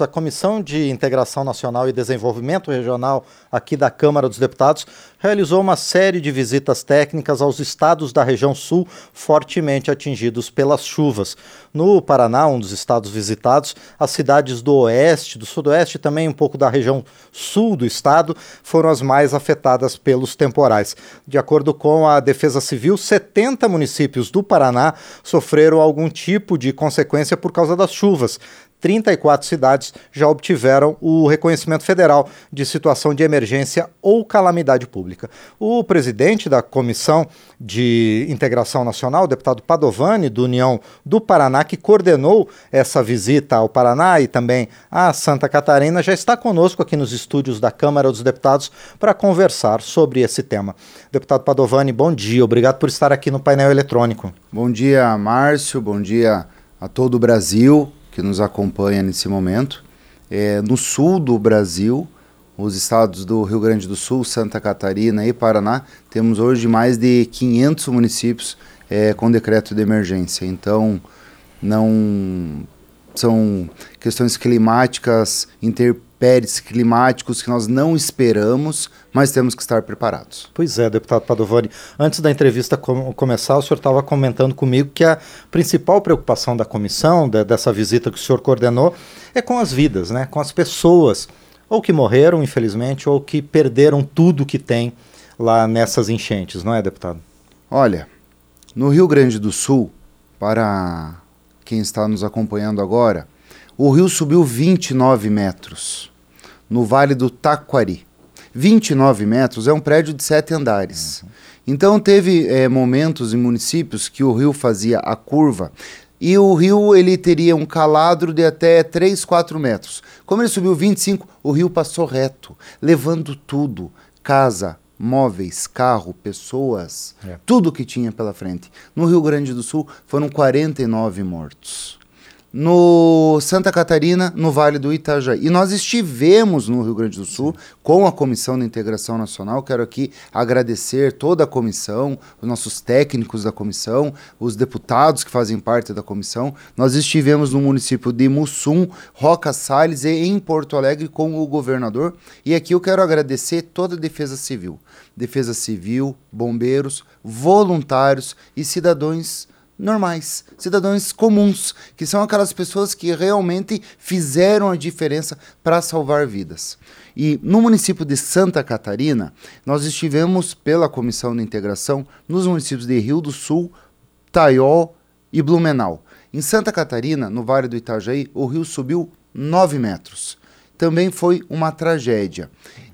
A Comissão de Integração Nacional e Desenvolvimento Regional aqui da Câmara dos Deputados realizou uma série de visitas técnicas aos estados da região sul fortemente atingidos pelas chuvas. No Paraná, um dos estados visitados, as cidades do oeste, do sudoeste também um pouco da região sul do estado foram as mais afetadas pelos temporais. De acordo com a Defesa Civil, 70 municípios do Paraná sofreram algum tipo de consequência por causa das chuvas. 34 cidades já obtiveram o reconhecimento federal de situação de emergência ou calamidade pública. O presidente da Comissão de Integração Nacional, deputado Padovani, do União do Paraná, que coordenou essa visita ao Paraná e também a Santa Catarina, já está conosco aqui nos estúdios da Câmara dos Deputados para conversar sobre esse tema. Deputado Padovani, bom dia, obrigado por estar aqui no painel eletrônico. Bom dia, Márcio, bom dia a todo o Brasil que nos acompanha nesse momento. É, no sul do Brasil, os estados do Rio Grande do Sul, Santa Catarina e Paraná, temos hoje mais de 500 municípios é, com decreto de emergência. Então, não são questões climáticas, inter intempéries climáticos que nós não esperamos, mas temos que estar preparados. Pois é, deputado Padovani. Antes da entrevista com começar, o senhor estava comentando comigo que a principal preocupação da comissão, de, dessa visita que o senhor coordenou, é com as vidas, né? com as pessoas, ou que morreram, infelizmente, ou que perderam tudo que tem lá nessas enchentes, não é, deputado? Olha, no Rio Grande do Sul, para quem está nos acompanhando agora, o rio subiu 29 metros no Vale do Taquari. 29 metros é um prédio de sete andares. Uhum. Então teve é, momentos em municípios que o rio fazia a curva e o rio ele teria um caladro de até 3, 4 metros. Como ele subiu 25, o rio passou reto, levando tudo, casa, móveis, carro, pessoas, é. tudo que tinha pela frente. No Rio Grande do Sul foram 49 mortos no Santa Catarina, no Vale do Itajaí. E nós estivemos no Rio Grande do Sul com a Comissão de Integração Nacional. Quero aqui agradecer toda a comissão, os nossos técnicos da comissão, os deputados que fazem parte da comissão. Nós estivemos no município de Mussum, Roca Salles e em Porto Alegre com o governador. E aqui eu quero agradecer toda a Defesa Civil. Defesa Civil, bombeiros, voluntários e cidadãos normais, cidadãos comuns, que são aquelas pessoas que realmente fizeram a diferença para salvar vidas. E no município de Santa Catarina, nós estivemos pela Comissão de Integração nos municípios de Rio do Sul, Taió e Blumenau. Em Santa Catarina, no Vale do Itajaí, o rio subiu 9 metros. Também foi uma tragédia.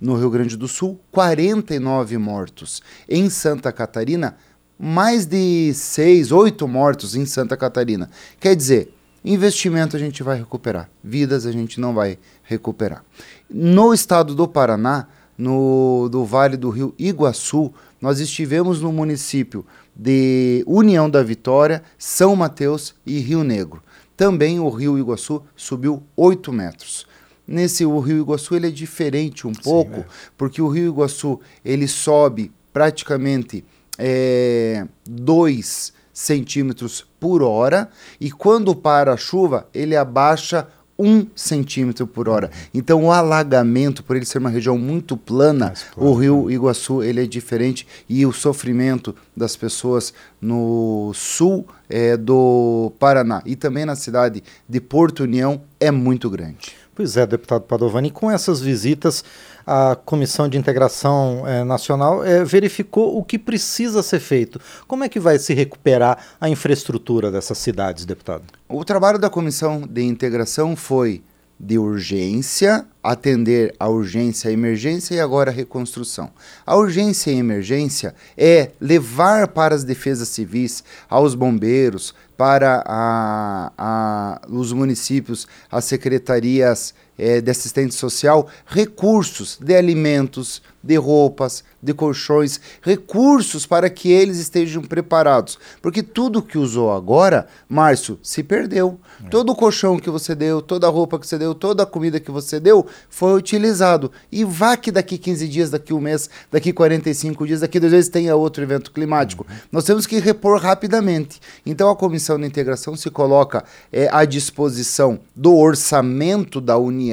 No Rio Grande do Sul, 49 mortos. Em Santa Catarina, mais de seis, oito mortos em Santa Catarina. Quer dizer, investimento a gente vai recuperar, vidas a gente não vai recuperar. No estado do Paraná, no do Vale do Rio Iguaçu, nós estivemos no município de União da Vitória, São Mateus e Rio Negro. Também o Rio Iguaçu subiu 8 metros. Nesse o Rio Iguaçu ele é diferente um pouco, Sim, é. porque o Rio Iguaçu ele sobe praticamente é, 2 centímetros por hora e quando para a chuva ele abaixa um centímetro por hora. Então o alagamento, por ele ser uma região muito plana, o rio Iguaçu ele é diferente e o sofrimento das pessoas no sul é, do Paraná e também na cidade de Porto União é muito grande. Pois é, deputado Padovani, com essas visitas a Comissão de Integração eh, Nacional eh, verificou o que precisa ser feito. Como é que vai se recuperar a infraestrutura dessas cidades, deputado? O trabalho da Comissão de Integração foi de urgência, atender a urgência, a emergência e agora a reconstrução. A urgência e emergência é levar para as defesas civis, aos bombeiros, para a, a, os municípios, as secretarias é, de assistente social, recursos de alimentos, de roupas, de colchões, recursos para que eles estejam preparados. Porque tudo que usou agora, Márcio, se perdeu. É. Todo o colchão que você deu, toda a roupa que você deu, toda a comida que você deu, foi utilizado. E vá que daqui 15 dias, daqui um mês, daqui 45 dias, daqui dois meses tenha outro evento climático. Uhum. Nós temos que repor rapidamente. Então a Comissão de Integração se coloca é, à disposição do orçamento da União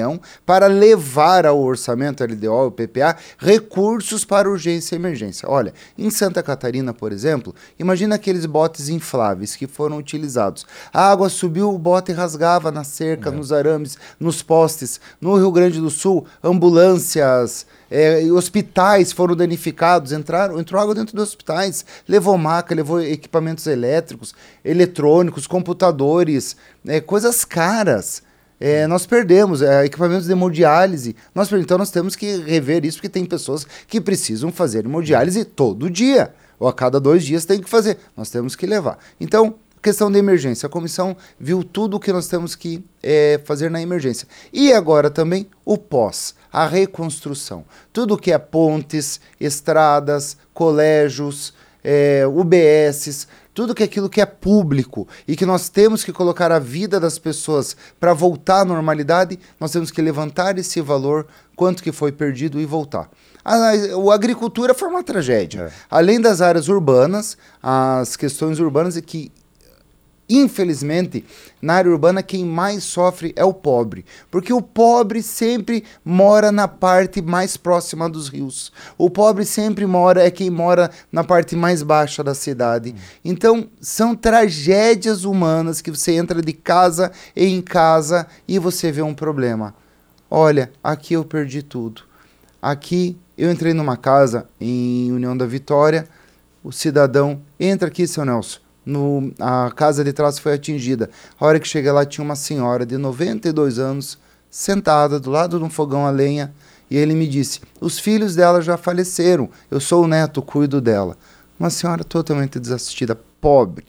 para levar ao orçamento LDO, o PPA, recursos para urgência e emergência. Olha, em Santa Catarina, por exemplo, imagina aqueles botes infláveis que foram utilizados. A água subiu, o bote rasgava na cerca, é. nos arames, nos postes. No Rio Grande do Sul, ambulâncias, é, hospitais foram danificados, entraram, entrou água dentro dos hospitais, levou maca, levou equipamentos elétricos, eletrônicos, computadores, é, coisas caras. É, nós perdemos é, equipamentos de hemodiálise. Nós, então nós temos que rever isso, porque tem pessoas que precisam fazer hemodiálise todo dia. Ou a cada dois dias tem que fazer. Nós temos que levar. Então, questão de emergência. A comissão viu tudo o que nós temos que é, fazer na emergência. E agora também o pós, a reconstrução. Tudo que é pontes, estradas, colégios, é, UBSs, tudo que é aquilo que é público e que nós temos que colocar a vida das pessoas para voltar à normalidade, nós temos que levantar esse valor, quanto que foi perdido e voltar. A, a agricultura foi uma tragédia. É. Além das áreas urbanas, as questões urbanas que Infelizmente, na área urbana, quem mais sofre é o pobre, porque o pobre sempre mora na parte mais próxima dos rios. O pobre sempre mora, é quem mora na parte mais baixa da cidade. Então, são tragédias humanas que você entra de casa em casa e você vê um problema. Olha, aqui eu perdi tudo. Aqui eu entrei numa casa em União da Vitória, o cidadão entra aqui, seu Nelson no, a casa de trás foi atingida. A hora que cheguei lá tinha uma senhora de 92 anos sentada do lado de um fogão a lenha e ele me disse: "Os filhos dela já faleceram. Eu sou o neto, cuido dela." Uma senhora totalmente desassistida, pobre.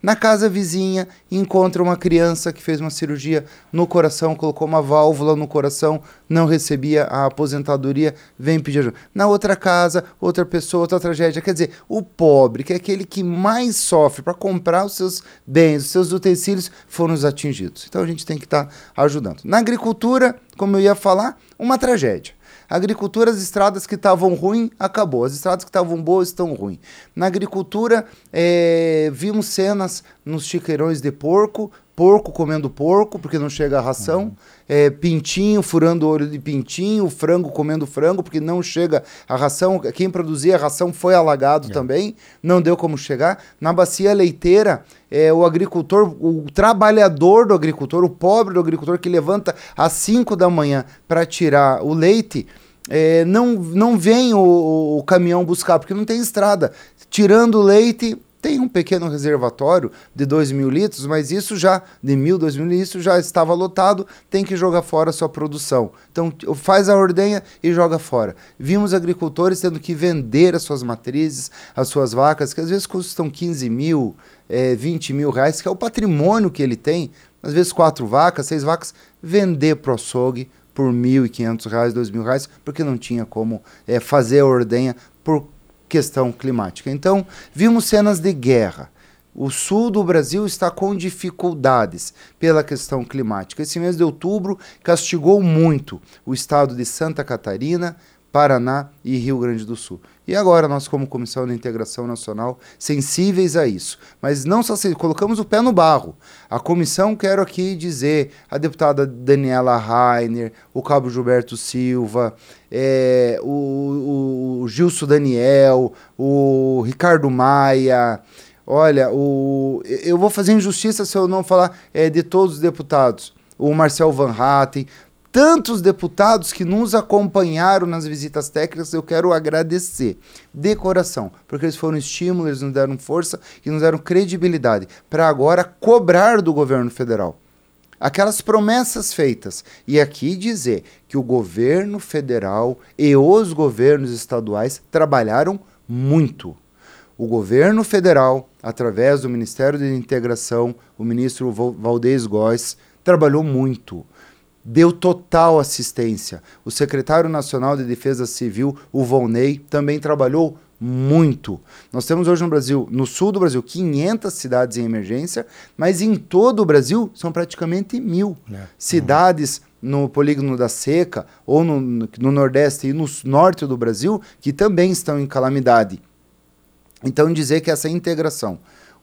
Na casa vizinha, encontra uma criança que fez uma cirurgia no coração, colocou uma válvula no coração, não recebia a aposentadoria, vem pedir ajuda. Na outra casa, outra pessoa, outra tragédia. Quer dizer, o pobre, que é aquele que mais sofre para comprar os seus bens, os seus utensílios, foram os atingidos. Então a gente tem que estar tá ajudando. Na agricultura, como eu ia falar, uma tragédia. Agricultura, as estradas que estavam ruins, acabou. As estradas que estavam boas estão ruins. Na agricultura, é, vimos cenas nos chiqueirões de porco, porco comendo porco, porque não chega a ração, uhum. é, pintinho furando o olho de pintinho, frango comendo frango, porque não chega a ração. Quem produzia a ração foi alagado é. também, não deu como chegar. Na bacia leiteira, é, o agricultor, o trabalhador do agricultor, o pobre do agricultor que levanta às 5 da manhã para tirar o leite, é, não, não vem o, o, caminhão buscar, porque não tem estrada. Tirando o leite, tem um pequeno reservatório de 2 mil litros, mas isso já, de mil, 2 mil litros, já estava lotado, tem que jogar fora a sua produção. Então faz a ordenha e joga fora. Vimos agricultores tendo que vender as suas matrizes, as suas vacas, que às vezes custam 15 mil, é, 20 mil reais, que é o patrimônio que ele tem, às vezes quatro vacas, seis vacas, vender para o açougue por R$ 1.500, R$ 2.000, porque não tinha como é, fazer a ordenha por questão climática. Então, vimos cenas de guerra. O sul do Brasil está com dificuldades pela questão climática. Esse mês de outubro castigou muito o estado de Santa Catarina, Paraná e Rio Grande do Sul. E agora nós, como Comissão de Integração Nacional, sensíveis a isso. Mas não só colocamos o pé no barro. A comissão, quero aqui dizer, a deputada Daniela Rainer, o cabo Gilberto Silva, é, o Gilson Daniel, o Ricardo Maia. Olha, o, eu vou fazer injustiça se eu não falar é, de todos os deputados. O Marcel Van Hatten, tantos deputados que nos acompanharam nas visitas técnicas, eu quero agradecer de coração, porque eles foram estímulos, eles nos deram força e nos deram credibilidade para agora cobrar do governo federal aquelas promessas feitas. E aqui dizer que o governo federal e os governos estaduais trabalharam muito. O governo federal, através do Ministério da Integração, o ministro Valdez Góes, trabalhou muito deu total assistência. O secretário nacional de Defesa Civil, o Volney, também trabalhou muito. Nós temos hoje no Brasil, no sul do Brasil, 500 cidades em emergência, mas em todo o Brasil são praticamente mil é. cidades no polígono da Seca, ou no, no Nordeste e no Norte do Brasil, que também estão em calamidade. Então, dizer que essa integração,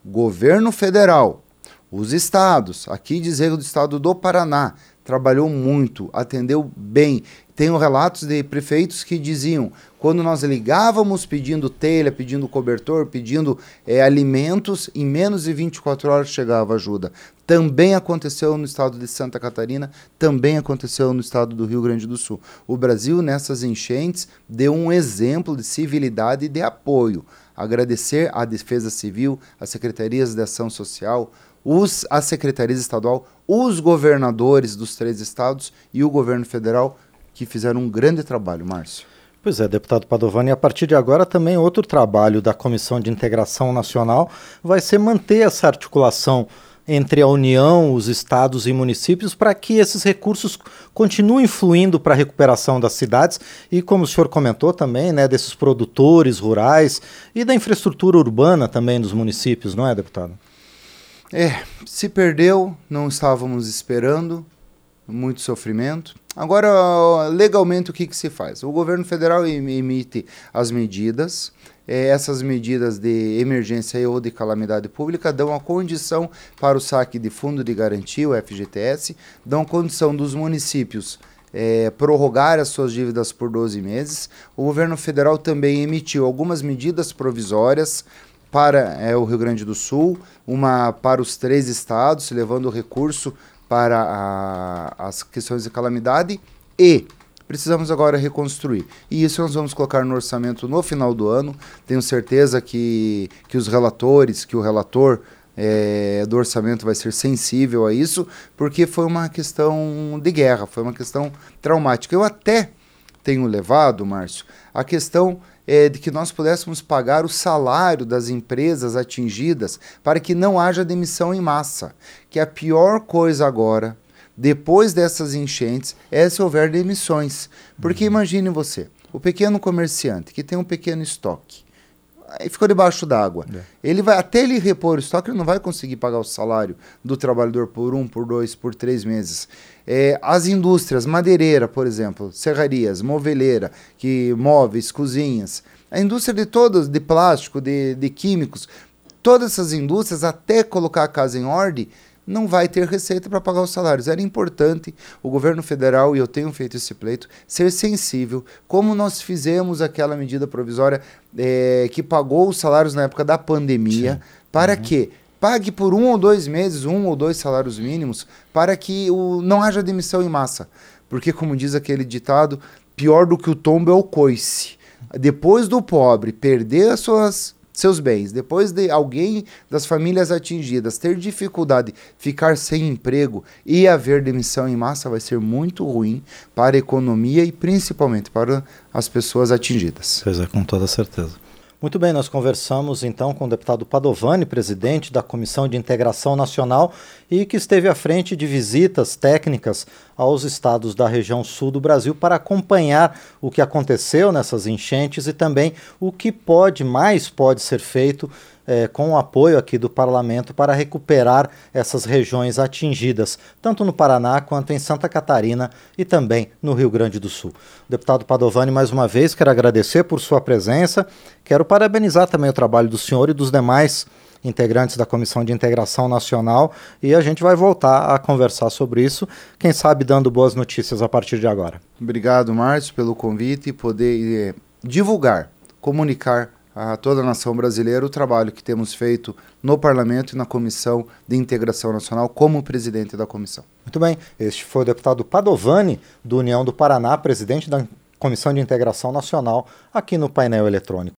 governo federal, os estados, aqui dizer do estado do Paraná, trabalhou muito, atendeu bem. Tenho relatos de prefeitos que diziam: quando nós ligávamos pedindo telha, pedindo cobertor, pedindo é, alimentos, em menos de 24 horas chegava ajuda. Também aconteceu no estado de Santa Catarina, também aconteceu no estado do Rio Grande do Sul. O Brasil, nessas enchentes, deu um exemplo de civilidade e de apoio. Agradecer à Defesa Civil, às secretarias de ação social, os, a Secretaria Estadual, os governadores dos três estados e o governo federal, que fizeram um grande trabalho, Márcio. Pois é, deputado Padovani, a partir de agora também outro trabalho da Comissão de Integração Nacional vai ser manter essa articulação entre a União, os estados e municípios para que esses recursos continuem fluindo para a recuperação das cidades e, como o senhor comentou também, né, desses produtores rurais e da infraestrutura urbana também dos municípios, não é, deputado? É, se perdeu, não estávamos esperando, muito sofrimento. Agora, legalmente, o que, que se faz? O governo federal emite as medidas, é, essas medidas de emergência ou de calamidade pública dão a condição para o saque de fundo de garantia, o FGTS, dão condição dos municípios é, prorrogar as suas dívidas por 12 meses. O governo federal também emitiu algumas medidas provisórias para é, o Rio Grande do Sul, uma para os três estados, levando recurso para a, as questões de calamidade e precisamos agora reconstruir. E isso nós vamos colocar no orçamento no final do ano. Tenho certeza que, que os relatores, que o relator é, do orçamento vai ser sensível a isso, porque foi uma questão de guerra, foi uma questão traumática. Eu até tenho levado, Márcio, a questão é, de que nós pudéssemos pagar o salário das empresas atingidas para que não haja demissão em massa. Que a pior coisa agora, depois dessas enchentes, é se houver demissões. Porque uhum. imagine você, o pequeno comerciante que tem um pequeno estoque, aí ficou debaixo d'água. É. Ele vai até ele repor o estoque, ele não vai conseguir pagar o salário do trabalhador por um, por dois, por três meses. É, as indústrias, madeireira, por exemplo, serrarias, moveleira, que móveis, cozinhas, a indústria de todas, de plástico, de, de químicos, todas essas indústrias, até colocar a casa em ordem, não vai ter receita para pagar os salários. Era importante o governo federal, e eu tenho feito esse pleito, ser sensível, como nós fizemos aquela medida provisória é, que pagou os salários na época da pandemia, Sim. para uhum. que pague por um ou dois meses, um ou dois salários mínimos, para que o, não haja demissão em massa. Porque, como diz aquele ditado, pior do que o tombo é o coice. Depois do pobre perder as suas seus bens, depois de alguém das famílias atingidas ter dificuldade, ficar sem emprego e haver demissão em massa, vai ser muito ruim para a economia e principalmente para as pessoas atingidas. Pois é, com toda certeza. Muito bem, nós conversamos então com o deputado Padovani, presidente da Comissão de Integração Nacional e que esteve à frente de visitas técnicas aos estados da região sul do Brasil para acompanhar o que aconteceu nessas enchentes e também o que pode mais pode ser feito é, com o apoio aqui do parlamento para recuperar essas regiões atingidas, tanto no Paraná quanto em Santa Catarina e também no Rio Grande do Sul. Deputado Padovani, mais uma vez, quero agradecer por sua presença, quero parabenizar também o trabalho do senhor e dos demais integrantes da Comissão de Integração Nacional e a gente vai voltar a conversar sobre isso, quem sabe dando boas notícias a partir de agora. Obrigado, Márcio, pelo convite e poder eh, divulgar, comunicar a toda a nação brasileira o trabalho que temos feito no Parlamento e na Comissão de Integração Nacional como presidente da comissão. Muito bem, este foi o deputado Padovani, do União do Paraná, presidente da Comissão de Integração Nacional, aqui no painel eletrônico.